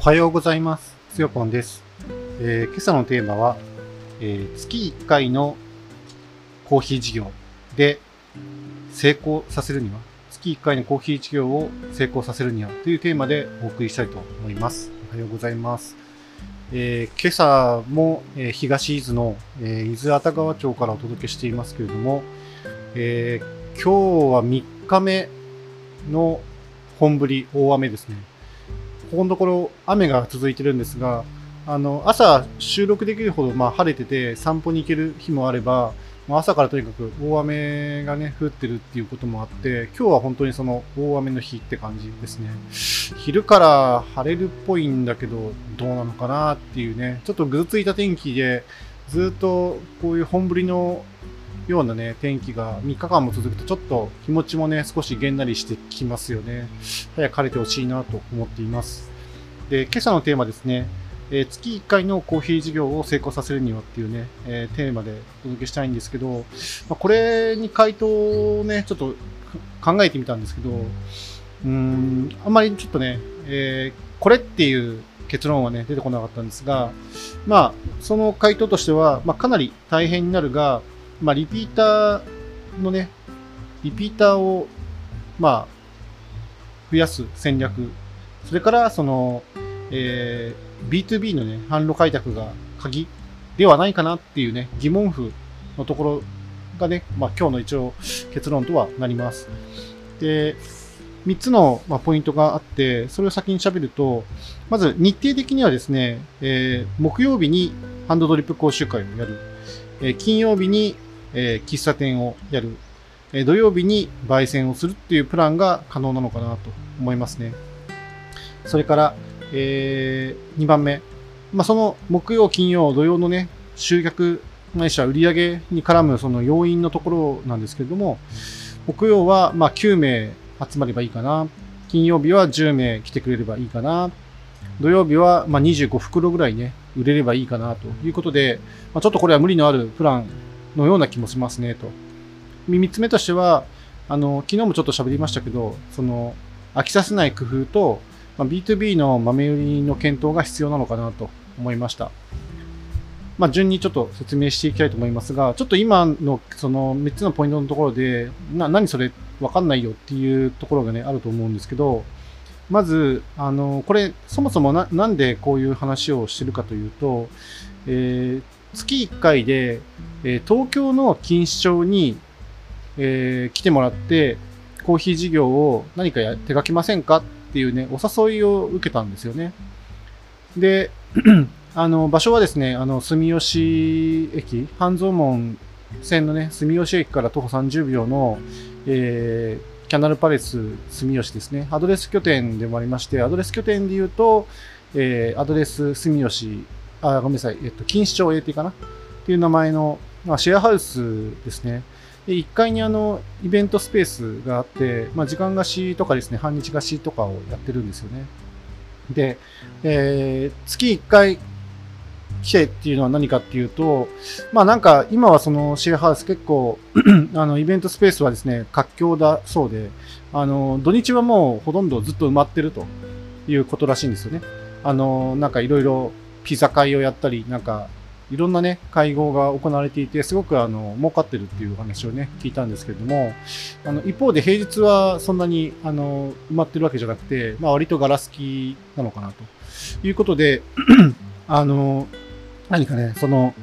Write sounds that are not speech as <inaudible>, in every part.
おはようございます。つよぽんです。えー今朝のテーマは、えー月1回のコーヒー事業で成功させるには、月1回のコーヒー事業を成功させるにはというテーマでお送りしたいと思います。おはようございます。えー今朝も、え東伊豆の、えー伊豆熱川町からお届けしていますけれども、え今日は3日目の本降り、大雨ですね。ここのところ雨が続いてるんですが、あの朝収録できるほどまあ晴れてて散歩に行ける日もあれば、まあ朝からとにかく大雨がね降ってるっていうこともあって、今日は本当にその大雨の日って感じですね。昼から晴れるっぽいんだけど、どうなのかなっていうね、ちょっとぐずついた天気で、ずっとこういう本降りのようなね、天気が3日間も続くと、ちょっと気持ちもね、少しげんなりしてきますよね。早く晴れてほしいなと思っています。で、今朝のテーマですね、えー月1回のコーヒー事業を成功させるにはっていうね、えーテーマでお届けしたいんですけど、まあ、これに回答をね、ちょっと考えてみたんですけど、うん、あんまりちょっとね、えーこれっていう結論はね、出てこなかったんですが、まあ、その回答としては、まあ、かなり大変になるが、まあ、リピーターのね、リピーターを、まあ、増やす戦略、それから、その、えー B2B のね、販路開拓が鍵ではないかなっていうね、疑問符のところがね、まあ、今日の一応結論とはなります。で、3つの、ま、ポイントがあって、それを先に喋ると、まず日程的にはですね、えー木曜日にハンドドリップ講習会をやる。えー金曜日に、えー喫茶店をやる。えー土曜日に焙煎をするっていうプランが可能なのかなと思いますね。それから、え2番目。まあ、その木曜、金曜、土曜のね、集客、ないしは売り上げに絡むその要因のところなんですけれども、木曜はま9名集まればいいかな。金曜日は10名来てくれればいいかな。土曜日はま25袋ぐらいね、売れればいいかなということで、まあ、ちょっとこれは無理のあるプランのような気もしますねと。3つ目としては、あの、昨日もちょっと喋りましたけど、その、飽きさせない工夫と、まあ、B2B の豆売りの検討が必要なのかなと思いました。まあ、順にちょっと説明していきたいと思いますが、ちょっと今のその3つのポイントのところで、な、何それわかんないよっていうところがね、あると思うんですけど、まず、あの、これ、そもそもな、なんでこういう話をしてるかというと、えー月1回で、えー東京の錦糸町に、えー来てもらって、コーヒー事業を何かや手掛けませんかっていうね、お誘いを受けたんですよね。で、<clears throat> あの、場所はですね、あの、住吉駅、半蔵門線のね、住吉駅から徒歩30秒の、えーキャナルパレス住吉ですね。アドレス拠点でもありまして、アドレス拠点で言うと、えーアドレス住吉、あ、ごめんなさい、えっと、錦糸町 AT かな？っていう名前の、まあ、シェアハウスですね。で、1階にあの、イベントスペースがあって、まあ、時間貸しとかですね、半日貸しとかをやってるんですよね。で、えー月1回来てっていうのは何かっていうと、まあなんか今はそのシェアハウス結構 <clears throat> あのイベントスペースはですね、活況だそうで、あの土日はもうほとんどずっと埋まってるということらしいんですよね。あの、なんかいろいろピザ会をやったり、なんかいろんなね、会合が行われていて、すごくあの、儲かってるっていう話をね、聞いたんですけれども、あの、一方で平日はそんなに、あの、埋まってるわけじゃなくて、まあ割とガラスきなのかなということで、<clears throat> あの、何かね、その、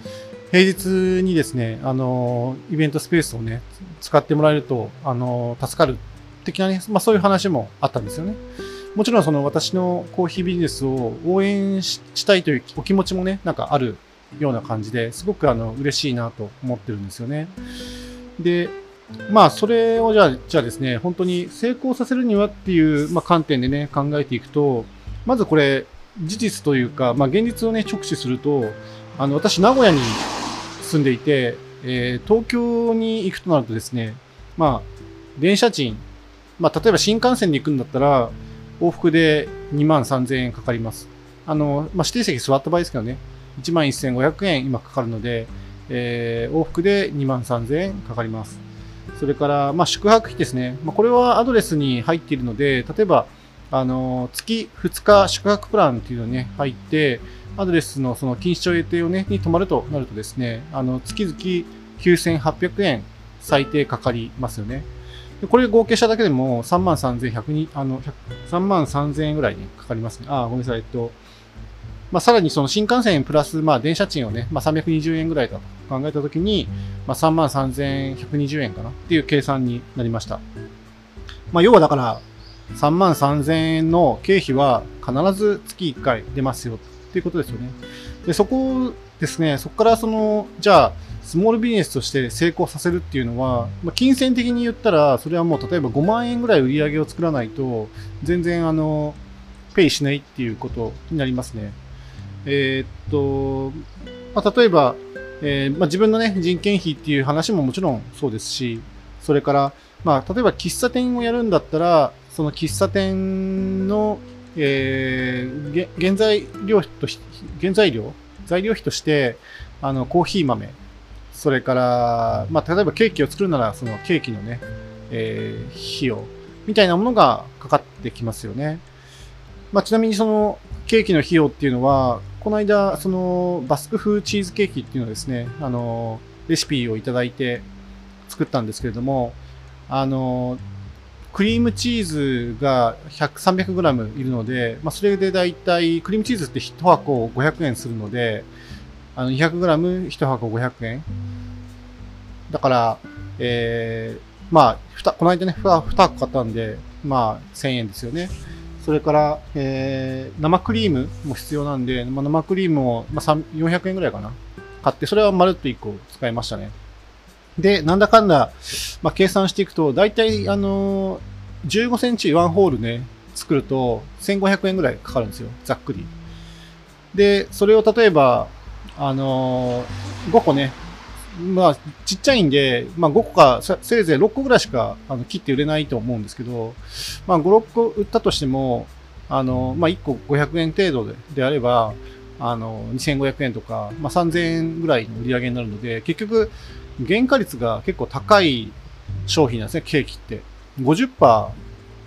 平日にですね、あの、イベントスペースをね、使ってもらえると、あの、助かる的なね、まあそういう話もあったんですよね。もちろんその私のコーヒービジネスを応援したいというお気持ちもね、なんかあるような感じですごくあの嬉しいなと思ってるんですよね。で、まあそれをじゃあ、じゃあですね、本当に成功させるにはっていう、まあ、観点でね、考えていくと、まずこれ、事実というか、まあ現実をね、直視すると、あの、私、名古屋に住んでいて、えー東京に行くとなるとですね、まあ、電車賃、まあ、例えば新幹線で行くんだったら、往復で2万3000円かかります。あの、まあ、指定席座った場合ですけどね、1万1500円今かかるので、えー往復で2万3000円かかります。それから、まあ、宿泊費ですね。まあ、これはアドレスに入っているので、例えば、あの、月2日宿泊プランっていうのにね、入って、アドレスのその錦糸町予定をね、に泊まるとなるとですね、あの、月々9800円最低かかりますよね。これ合計しただけでも3万3100に、あの、3万3000円ぐらいね、かかりますね。あ、ごめんなさい。えっと、まあ、さらにその新幹線プラス、まあ、電車賃をね、まあ、320円ぐらいだと考えたときに、まあ、3万3120円かなっていう計算になりました。まあ、要はだから、3万3000円の経費は必ず月1回出ますよっていうことですよね。で、そこですね、そこからその、じゃあ、スモールビジネスとして成功させるっていうのは、まあ、金銭的に言ったら、それはもう例えば5万円ぐらい売り上げを作らないと、全然あの、ペイしないっていうことになりますね。えー、っと、まあ、例えば、えー、まあ、自分のね、人件費っていう話ももちろんそうですし、それから、まあ、例えば喫茶店をやるんだったら、その喫茶店の、えー、原材料とし、原材料材料費として、あの、コーヒー豆、それから、まあ、例えばケーキを作るなら、そのケーキのね、えー、費用、みたいなものがかかってきますよね。まあ、ちなみにその、ケーキの費用っていうのは、この間、その、バスク風チーズケーキっていうのをですね、あの、レシピをいただいて作ったんですけれども、あの、クリームチーズが100、300g いるので、まあ、それでだいたい、クリームチーズって1箱500円するので、あの、200g1 箱500円。だから、えー、まあ、この間ね、2箱買ったんで、まあ、1000円ですよね。それから、えー、生クリームも必要なんで、まあ、生クリームを、まあ、400円ぐらいかな。買って、それはまるっと1個使いましたね。で、なんだかんだ、まあ、計算していくと、だいたい、あのー、15センチワンホールね、作ると1500円ぐらいかかるんですよ。ざっくり。で、それを例えば、あのー、5個ね、まあ、ちっちゃいんで、まあ、5個か、せいぜい6個ぐらいしかあの切って売れないと思うんですけど、まあ、5、6個売ったとしても、あの、まあ、1個500円程度でであれば、あの、2500円とか、まあ、3000円ぐらいの売り上げになるので、結局、原価率が結構高い商品なんですね、ケーキって。50%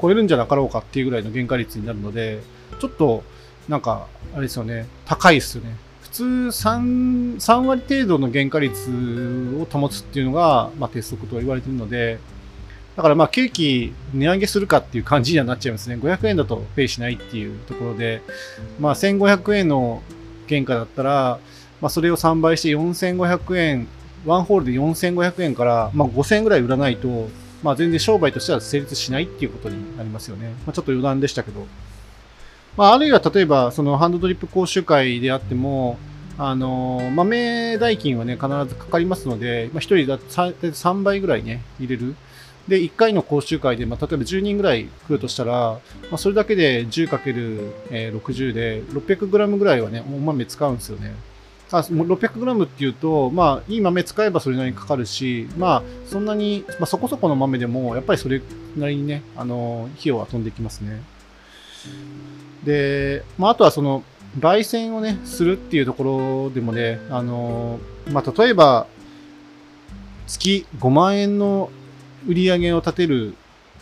超えるんじゃなかろうかっていうぐらいの原価率になるので、ちょっと、なんか、あれですよね、高いですよね。普通3、3割程度の原価率を保つっていうのが、まあ、鉄則と言われているので、だからまあ、ケーキ値上げするかっていう感じにはなっちゃいますね。500円だとペイしないっていうところで、まあ、1500円の原価だったら、まあ、それを3倍して4500円、ワンホールで4500円から、まあ、5000円ぐらい売らないと、まあ、全然商売としては成立しないっていうことになりますよね。まあ、ちょっと余談でしたけど。まあ、あるいは例えば、そのハンドドリップ講習会であっても、あの、豆代金はね、必ずかかりますので、まあ、1人だと 3, 3倍ぐらいね、入れる。で、1回の講習会で、まあ、例えば10人ぐらい来るとしたら、まあ、それだけで 10×60 で 600g ぐらいはね、お豆使うんですよね。あ 600g っていうと、まあ、いい豆使えばそれなりにかかるし、まあ、そんなに、まあ、そこそこの豆でも、やっぱりそれなりにね、あの、費用は飛んできますね。で、まあ、あとはその、焙煎をね、するっていうところでもね、あのまあ、例えば、月5万円の売り上げを立てる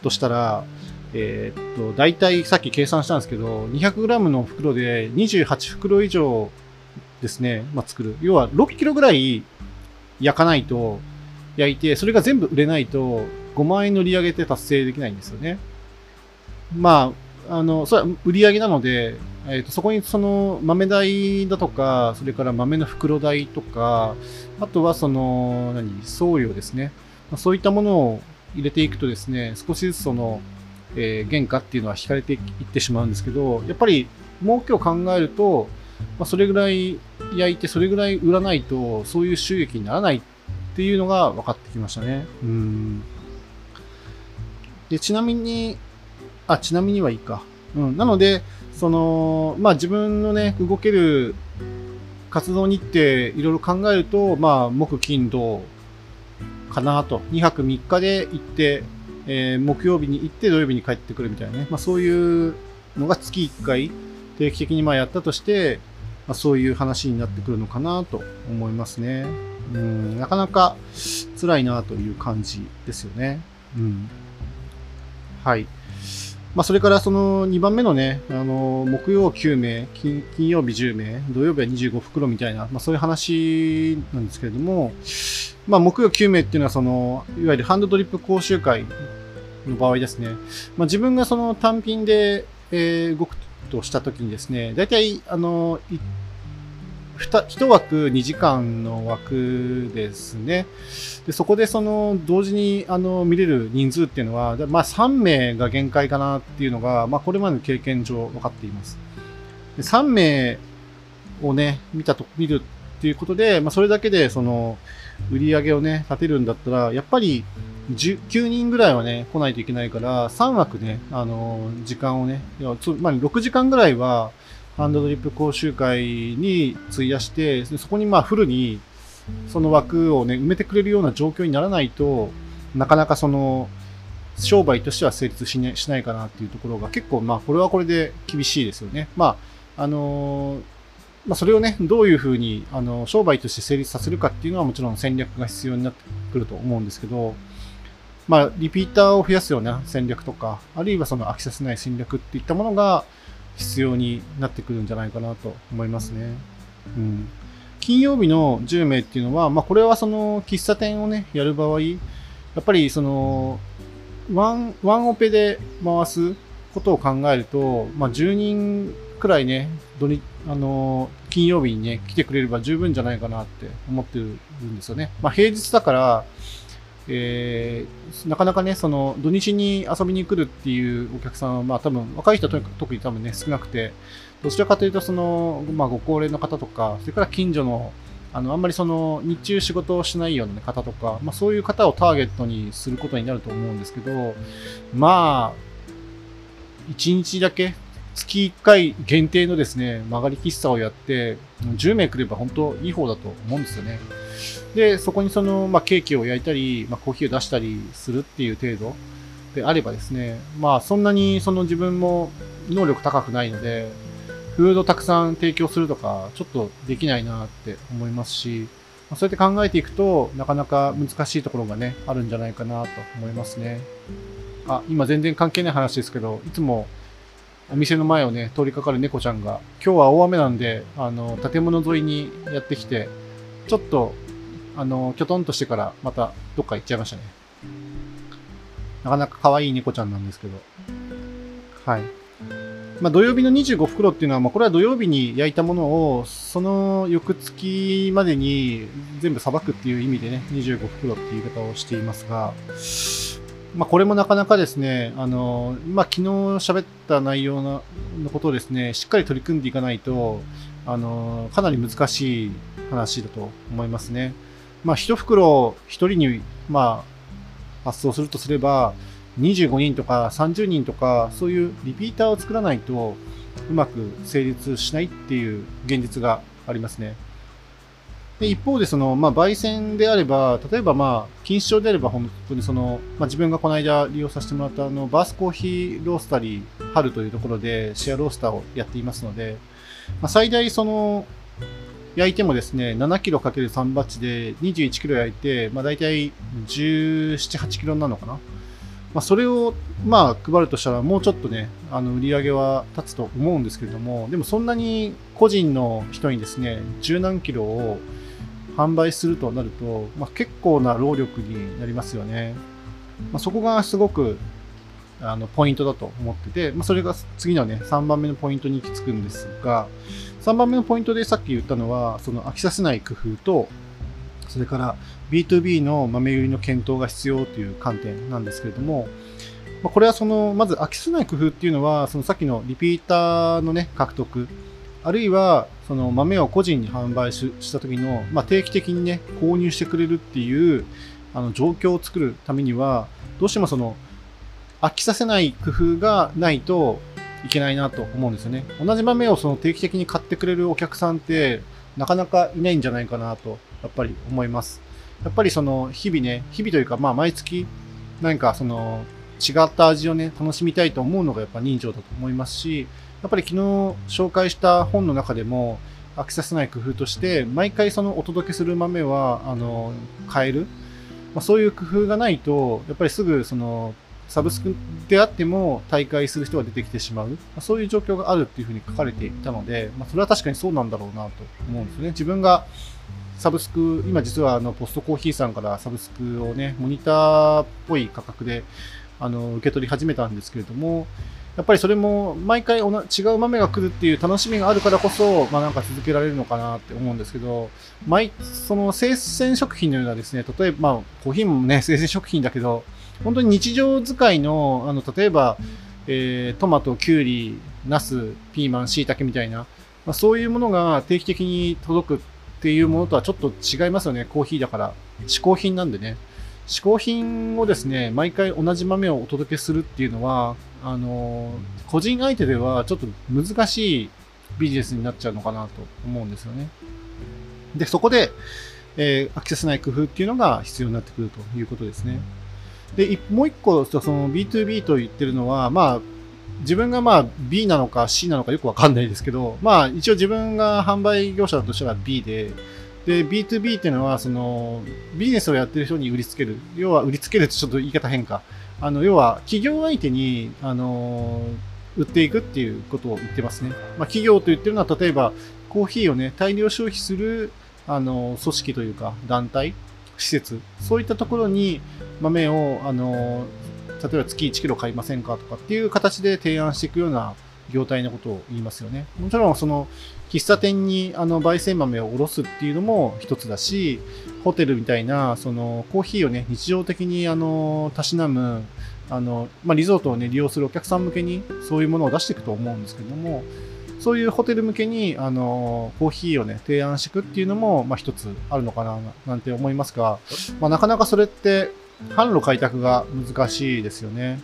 としたら、えー、っと、大体さっき計算したんですけど、200g の袋で28袋以上ですね、まあ、作る。要は6キロぐらい焼かないと、焼いて、それが全部売れないと、5万円の売り上げって達成できないんですよね。まあ、あの、それは売り上げなので、えーと、そこにその豆代だとか、それから豆の袋代とか、あとはその、何、送料ですね。そういったものを入れていくとですね、少しずつその、えー、原価っていうのは引かれていってしまうんですけど、やっぱり儲けを考えると、まあ、それぐらい焼いて、それぐらい売らないと、そういう収益にならないっていうのが分かってきましたね。うん。で、ちなみに、あ、ちなみにはいいか。うん。なので、その、まあ自分のね、動ける活動日程いろいろ考えると、まあ木金土かなと。2泊3日で行って、えー、木曜日に行って土曜日に帰ってくるみたいなね。まあそういうのが月1回定期的にまあやったとして、まあ、そういう話になってくるのかなと思いますね。うん、なかなか辛いなという感じですよね。うん。はい。まあ、それからその2番目のね、あの、木曜9名金、金曜日10名、土曜日は25袋みたいな、まあ、そういう話なんですけれども、まあ、木曜9名っていうのは、その、いわゆるハンドドリップ講習会の場合ですね、まあ、自分がその単品で、えー、動くとしたときにですね、大体、あの、1枠2時間の枠ですね。でそこでその同時にあの見れる人数っていうのは、まあ、3名が限界かなっていうのが、まあ、これまでの経験上分かっています。で3名をね、見たと、見るっていうことで、まあ、それだけでその売り上げをね、立てるんだったら、やっぱり9人ぐらいはね、来ないといけないから、3枠ね、あの、時間をね、まあ、6時間ぐらいは、ハンドドリップ講習会に費やして、そこにまあフルにその枠をね、埋めてくれるような状況にならないと、なかなかその、商売としては成立し,、ね、しないかなっていうところが結構、まあ、これはこれで厳しいですよね。まあ、あの、まあ、それをね、どういうふうに、あの、商売として成立させるかっていうのはもちろん戦略が必要になってくると思うんですけど、まあ、リピーターを増やすような戦略とか、あるいはその飽きさせない戦略っていったものが、必要になってくるんじゃないかなと思いますね。うん。金曜日の10名っていうのは、まあ、これはその喫茶店をね、やる場合、やっぱりその、ワン、ワンオペで回すことを考えると、まあ、10人くらいね、土日、あの、金曜日にね、来てくれれば十分じゃないかなって思ってるんですよね。まあ、平日だから、えー、なかなかね、その土日に遊びに来るっていうお客さんは、まあ多分若い人は特に多分ね、少なくて、どちらかというと、その、まあご高齢の方とか、それから近所の、あの、あんまりその、日中仕事をしないような方とか、まあそういう方をターゲットにすることになると思うんですけど、まあ、1日だけ月1回限定のですね、曲がり喫茶をやって、10名来れば本当いい方だと思うんですよね。で、そこにその、まあ、ケーキを焼いたり、まあ、コーヒーを出したりするっていう程度であればですね、まあ、そんなにその自分も能力高くないので、フードたくさん提供するとか、ちょっとできないなって思いますし、ま、そうやって考えていくとなかなか難しいところがね、あるんじゃないかなと思いますね。あ、今全然関係ない話ですけど、いつもお店の前をね、通りかかる猫ちゃんが、今日は大雨なんで、あの、建物沿いにやってきて、ちょっと、あの、きょとんとしてからまたどっか行っちゃいましたね。なかなか可愛い猫ちゃんなんですけど。はい。まあ、土曜日の25袋っていうのは、まあ、これは土曜日に焼いたものを、その翌月までに全部さばくっていう意味でね、25袋っていう言い方をしていますが、まあ、これもなかなかですね、あの、まあ、昨日喋った内容ののことをですね、しっかり取り組んでいかないと、あの、かなり難しい話だと思いますね。まあ、一袋一人に、まあ、発送するとすれば、25人とか30人とか、そういうリピーターを作らないと、うまく成立しないっていう現実がありますね。で一方でその、まあ、焙煎であれば、例えば、まあ、錦糸町であれば、本当にその、まあ、自分がこの間利用させてもらったあのバースコーヒーロースタリー春というところでシェアロースターをやっていますので、まあ、最大その、焼いてもですね、7キロ ×3 バッチで21キロ焼いて、まあ、大体17、8キロなのかな。まあ、それを、まあ、配るとしたら、もうちょっとね、あの、売り上げは立つと思うんですけれども、でもそんなに個人の人にですね、十何キロを販売するとなると、まあ、結構な労力になりますよね。まあ、そこがすごくあのポイントだと思ってて、まあ、それが次のね、3番目のポイントに行き着くんですが、3番目のポイントでさっき言ったのは、その飽きさせない工夫と、それから B2B の豆売りの検討が必要という観点なんですけれども、ま、これはその、まず飽きさせない工夫っていうのは、そのさっきのリピーターのね、獲得、あるいはその豆を個人に販売した時の、まあ、定期的にね購入してくれるっていうあの状況を作るためにはどうしてもその飽きさせない工夫がないといけないなと思うんですよね。同じ豆をその定期的に買ってくれるお客さんってなかなかいないんじゃないかなとやっぱり思います。やっぱりその日々ね日々というかまあ毎月何かその違った味をね楽しみたいと思うのがやっぱ人情だと思いますしやっぱり昨日紹介した本の中でも飽きさせない工夫として毎回そのお届けする豆はあの変える、まあ、そういう工夫がないとやっぱりすぐそのサブスクであっても大会する人が出てきてしまう、まあ、そういう状況があるっていうふうに書かれていたので、まあ、それは確かにそうなんだろうなと思うんですよね。自分がサブスク、今実はあのポストコーヒーさんからサブスクをね、モニターっぽい価格であの受け取り始めたんですけれども、やっぱりそれも毎回違う豆が来るっていう楽しみがあるからこそ、まあなんか続けられるのかなって思うんですけど、毎、その生鮮食品のようなですね、例えば、まあコーヒーもね、生鮮食品だけど、本当に日常使いの、あの、例えば、えー、トマト、キュウリ、ナス、ピーマン、椎茸みたいな、まあ、そういうものが定期的に届くっていうものとはちょっと違いますよね、コーヒーだから。嗜好品なんでね。嗜好品をですね、毎回同じ豆をお届けするっていうのは、あの、個人相手ではちょっと難しいビジネスになっちゃうのかなと思うんですよね。で、そこで、えー、アクセスない工夫っていうのが必要になってくるということですね。で、もう一個、その B2B と言ってるのは、まあ、自分がまあ B なのか C なのかよくわかんないですけど、まあ一応自分が販売業者だとしたら B で、で、B2B っていうのは、その、ビジネスをやってる人に売りつける。要は売りつけるってちょっと言い方変か。あの、要は企業相手に、あの、売っていくっていうことを言ってますね。まあ企業と言ってるのは、例えばコーヒーをね、大量消費する、あの、組織というか、団体、施設、そういったところに豆を、あの、例えば月1キロ買いませんかとかっていう形で提案していくような業態のことを言いますよね。もちろん、その、喫茶店にあの焙煎豆をおろすっていうのも一つだし、ホテルみたいな、その、コーヒーをね、日常的にあの、たしなむ、あの、まあ、リゾートをね、利用するお客さん向けに、そういうものを出していくと思うんですけども、そういうホテル向けに、あの、コーヒーをね、提案していくっていうのも、まあ、一つあるのかな、なんて思いますが、まあ、なかなかそれって、販路開拓が難しいですよね。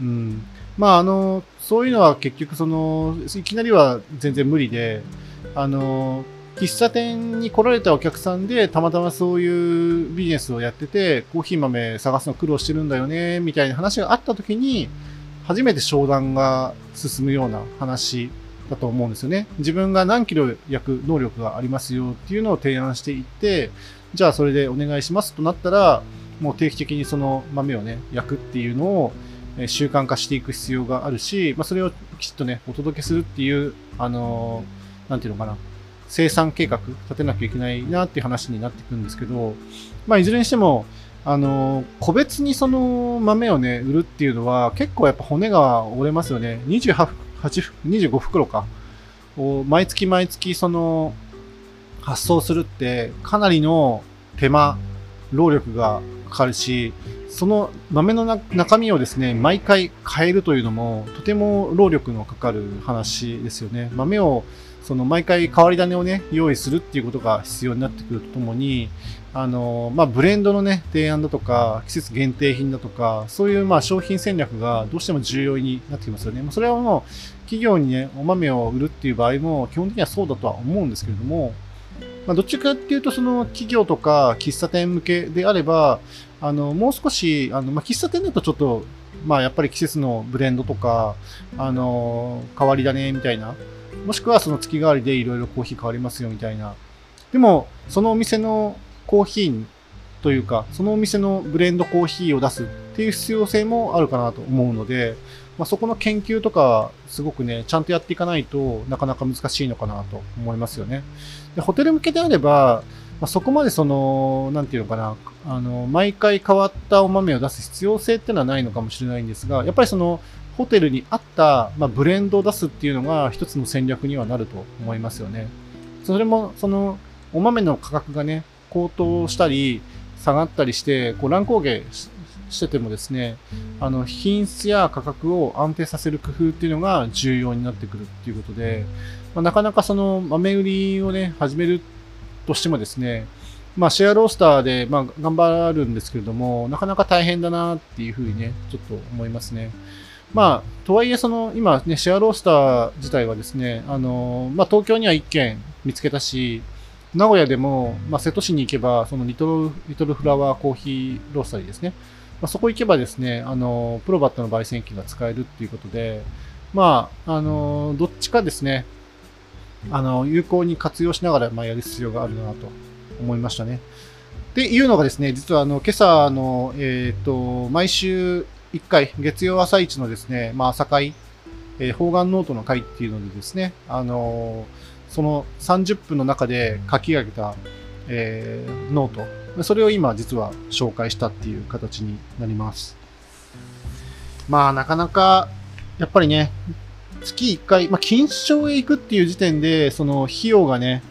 うん。まあ、あの、そういうのは結局その、いきなりは全然無理で、あの、喫茶店に来られたお客さんで、たまたまそういうビジネスをやってて、コーヒー豆探すの苦労してるんだよね、みたいな話があった時に、初めて商談が進むような話だと思うんですよね。自分が何キロ焼く能力がありますよっていうのを提案していって、じゃあそれでお願いしますとなったら、もう定期的にその豆をね、焼くっていうのを習慣化していく必要があるし、まあ、それをきちっとね、お届けするっていう、あのー、なんていうのかな、生産計画立てなきゃいけないなっていう話になっていくんですけど、まあ、いずれにしても、あのー、個別にその豆をね、売るっていうのは結構やっぱ骨が折れますよね。28、25袋か。を毎月毎月その発送するってかなりの手間、労力がかかるし、その豆の中身をですね、毎回変えるというのも、とても労力のかかる話ですよね。豆を、その毎回変わり種をね、用意するっていうことが必要になってくるとともに、あの、まあ、ブレンドのね、提案だとか、季節限定品だとか、そういうまあ商品戦略がどうしても重要になってきますよね。まそれはもう、企業にね、お豆を売るっていう場合も、基本的にはそうだとは思うんですけれども、まあ、どっちかっていうと、その企業とか喫茶店向けであれば、あの、もう少し、あの、まあ、喫茶店だとちょっと、まあ、やっぱり季節のブレンドとか、あの、変わり種みたいな、もしくはその月替わりでいろいろコーヒー変わりますよみたいな。でも、そのお店のコーヒーというか、そのお店のブレンドコーヒーを出すっていう必要性もあるかなと思うので、まあ、そこの研究とか、すごくね、ちゃんとやっていかないとなかなか難しいのかなと思いますよね。でホテル向けであれば、まあ、そこまでその、なんていうのかな、あの、毎回変わったお豆を出す必要性っていうのはないのかもしれないんですが、やっぱりその、ホテルに合った、まあ、ブレンドを出すっていうのが一つの戦略にはなると思いますよね。それも、その、お豆の価格がね、高騰したり、下がったりして、こう乱高下しててもですね、あの、品質や価格を安定させる工夫っていうのが重要になってくるっていうことで、まあ、なかなかその豆売りをね、始めるとしてもですね、まあ、シェアロースターで、まあ、頑張るんですけれども、なかなか大変だなっていうふうにね、ちょっと思いますね。まあ、とはいえ、その、今ね、シェアロースター自体はですね、あの、まあ、東京には1軒見つけたし、名古屋でも、まあ、瀬戸市に行けば、そのリトル、リトルフラワーコーヒーロースタリーですね。まあ、そこ行けばですね、あの、プロバットの焙煎機が使えるっていうことで、まあ、あの、どっちかですね、あの、有効に活用しながら、まあ、やる必要があるなと思いましたね。っていうのがですね、実はあの、今朝の、えっ、ー、と、毎週1回、月曜朝一のですね、まあ、朝会、えー、方眼ノートの会っていうのでですね、あのー、その30分の中で書き上げた、えー、ノート、それを今実は紹介したっていう形になります。まあ、なかなか、やっぱりね、月1回、まあ、金賞へ行くっていう時点で、その費用がね、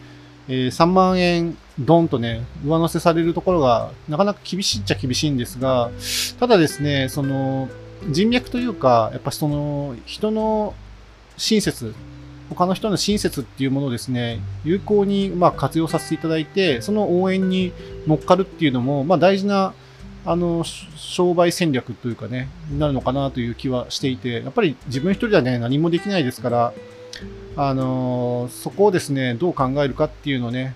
えー、3万円ドンとね、上乗せされるところが、なかなか厳しいっちゃ厳しいんですが、ただですね、その、人脈というか、やっぱその、人の親切、他の人の親切っていうものをですね、有効にま活用させていただいて、その応援に乗っかるっていうのも、まあ大事な、あの、商売戦略というかね、になるのかなという気はしていて、やっぱり自分一人ではね、何もできないですから、あのそこをですね、どう考えるかっていうのをね、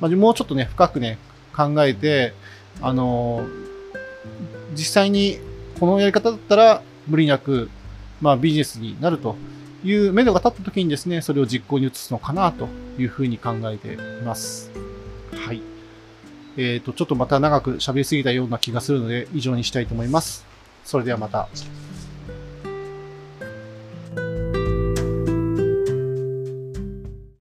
まあ、もうちょっとね、深くね、考えて、あの実際にこのやり方だったら無理なく、まあ、ビジネスになるという目処が立った時にですね、それを実行に移すのかなというふうに考えています。はい。えっ、ー、と、ちょっとまた長く喋りすぎたような気がするので、以上にしたいと思います。それではまた。